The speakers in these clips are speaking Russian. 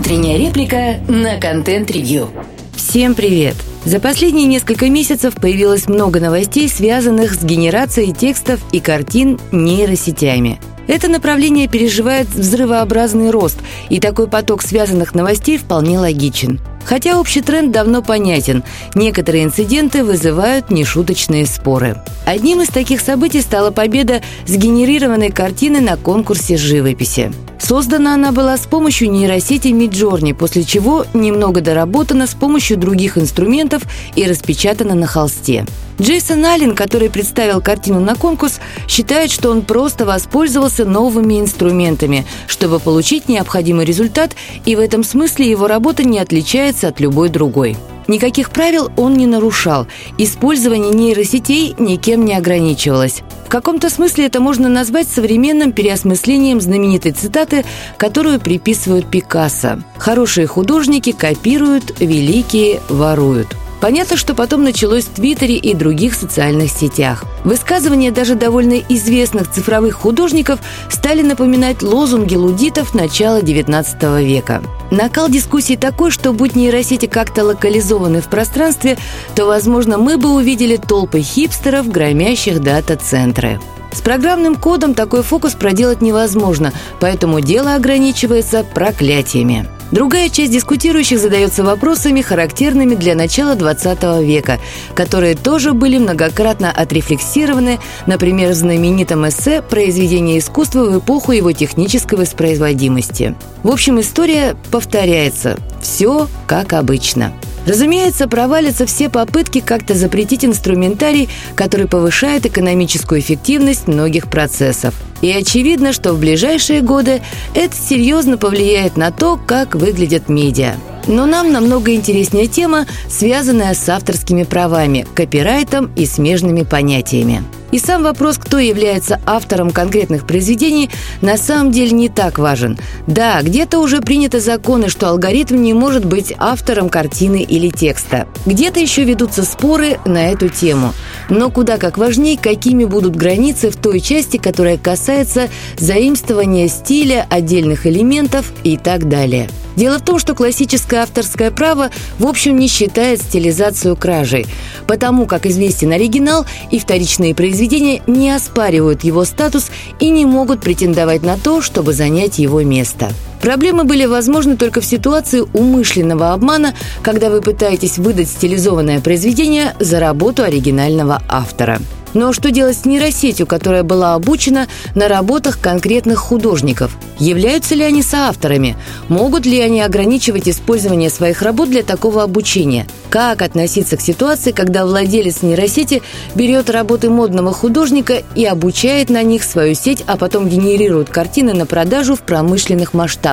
Утренняя реплика на контент-ревью. Всем привет! За последние несколько месяцев появилось много новостей, связанных с генерацией текстов и картин нейросетями. Это направление переживает взрывообразный рост, и такой поток связанных новостей вполне логичен. Хотя общий тренд давно понятен, некоторые инциденты вызывают нешуточные споры. Одним из таких событий стала победа сгенерированной картины на конкурсе живописи. Создана она была с помощью нейросети Midjourney, после чего немного доработана с помощью других инструментов и распечатана на холсте. Джейсон Аллен, который представил картину на конкурс, считает, что он просто воспользовался новыми инструментами, чтобы получить необходимый результат, и в этом смысле его работа не отличается от любой другой. Никаких правил он не нарушал. Использование нейросетей никем не ограничивалось. В каком-то смысле это можно назвать современным переосмыслением знаменитой цитаты, которую приписывают Пикассо. «Хорошие художники копируют, великие воруют». Понятно, что потом началось в Твиттере и других социальных сетях. Высказывания даже довольно известных цифровых художников стали напоминать лозунги лудитов начала XIX века. Накал дискуссий такой, что будь нейросети как-то локализованы в пространстве, то, возможно, мы бы увидели толпы хипстеров, громящих дата-центры. С программным кодом такой фокус проделать невозможно, поэтому дело ограничивается проклятиями. Другая часть дискутирующих задается вопросами, характерными для начала 20 века, которые тоже были многократно отрефлексированы, например, в знаменитом эссе «Произведение искусства в эпоху его технической воспроизводимости». В общем, история повторяется. Все как обычно. Разумеется, провалятся все попытки как-то запретить инструментарий, который повышает экономическую эффективность многих процессов. И очевидно, что в ближайшие годы это серьезно повлияет на то, как выглядят медиа. Но нам намного интереснее тема, связанная с авторскими правами, копирайтом и смежными понятиями. И сам вопрос, кто является автором конкретных произведений, на самом деле не так важен. Да, где-то уже приняты законы, что алгоритм не может быть автором картины или текста. Где-то еще ведутся споры на эту тему. Но куда как важнее, какими будут границы в той части, которая касается заимствования стиля, отдельных элементов и так далее. Дело в том, что классическое авторское право в общем не считает стилизацию кражей, потому как известен оригинал и вторичные произведения не оспаривают его статус и не могут претендовать на то, чтобы занять его место. Проблемы были возможны только в ситуации умышленного обмана, когда вы пытаетесь выдать стилизованное произведение за работу оригинального автора. Но что делать с нейросетью, которая была обучена на работах конкретных художников? Являются ли они соавторами? Могут ли они ограничивать использование своих работ для такого обучения? Как относиться к ситуации, когда владелец нейросети берет работы модного художника и обучает на них свою сеть, а потом генерирует картины на продажу в промышленных масштабах?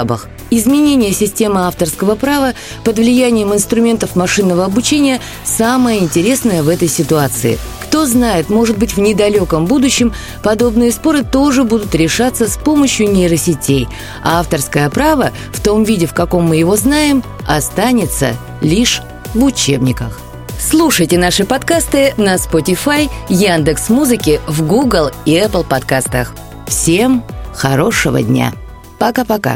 Изменение системы авторского права под влиянием инструментов машинного обучения – самое интересное в этой ситуации – кто знает, может быть, в недалеком будущем подобные споры тоже будут решаться с помощью нейросетей, а авторское право, в том виде, в каком мы его знаем, останется лишь в учебниках. Слушайте наши подкасты на Spotify, Яндекс Музыки, в Google и Apple подкастах. Всем хорошего дня. Пока-пока.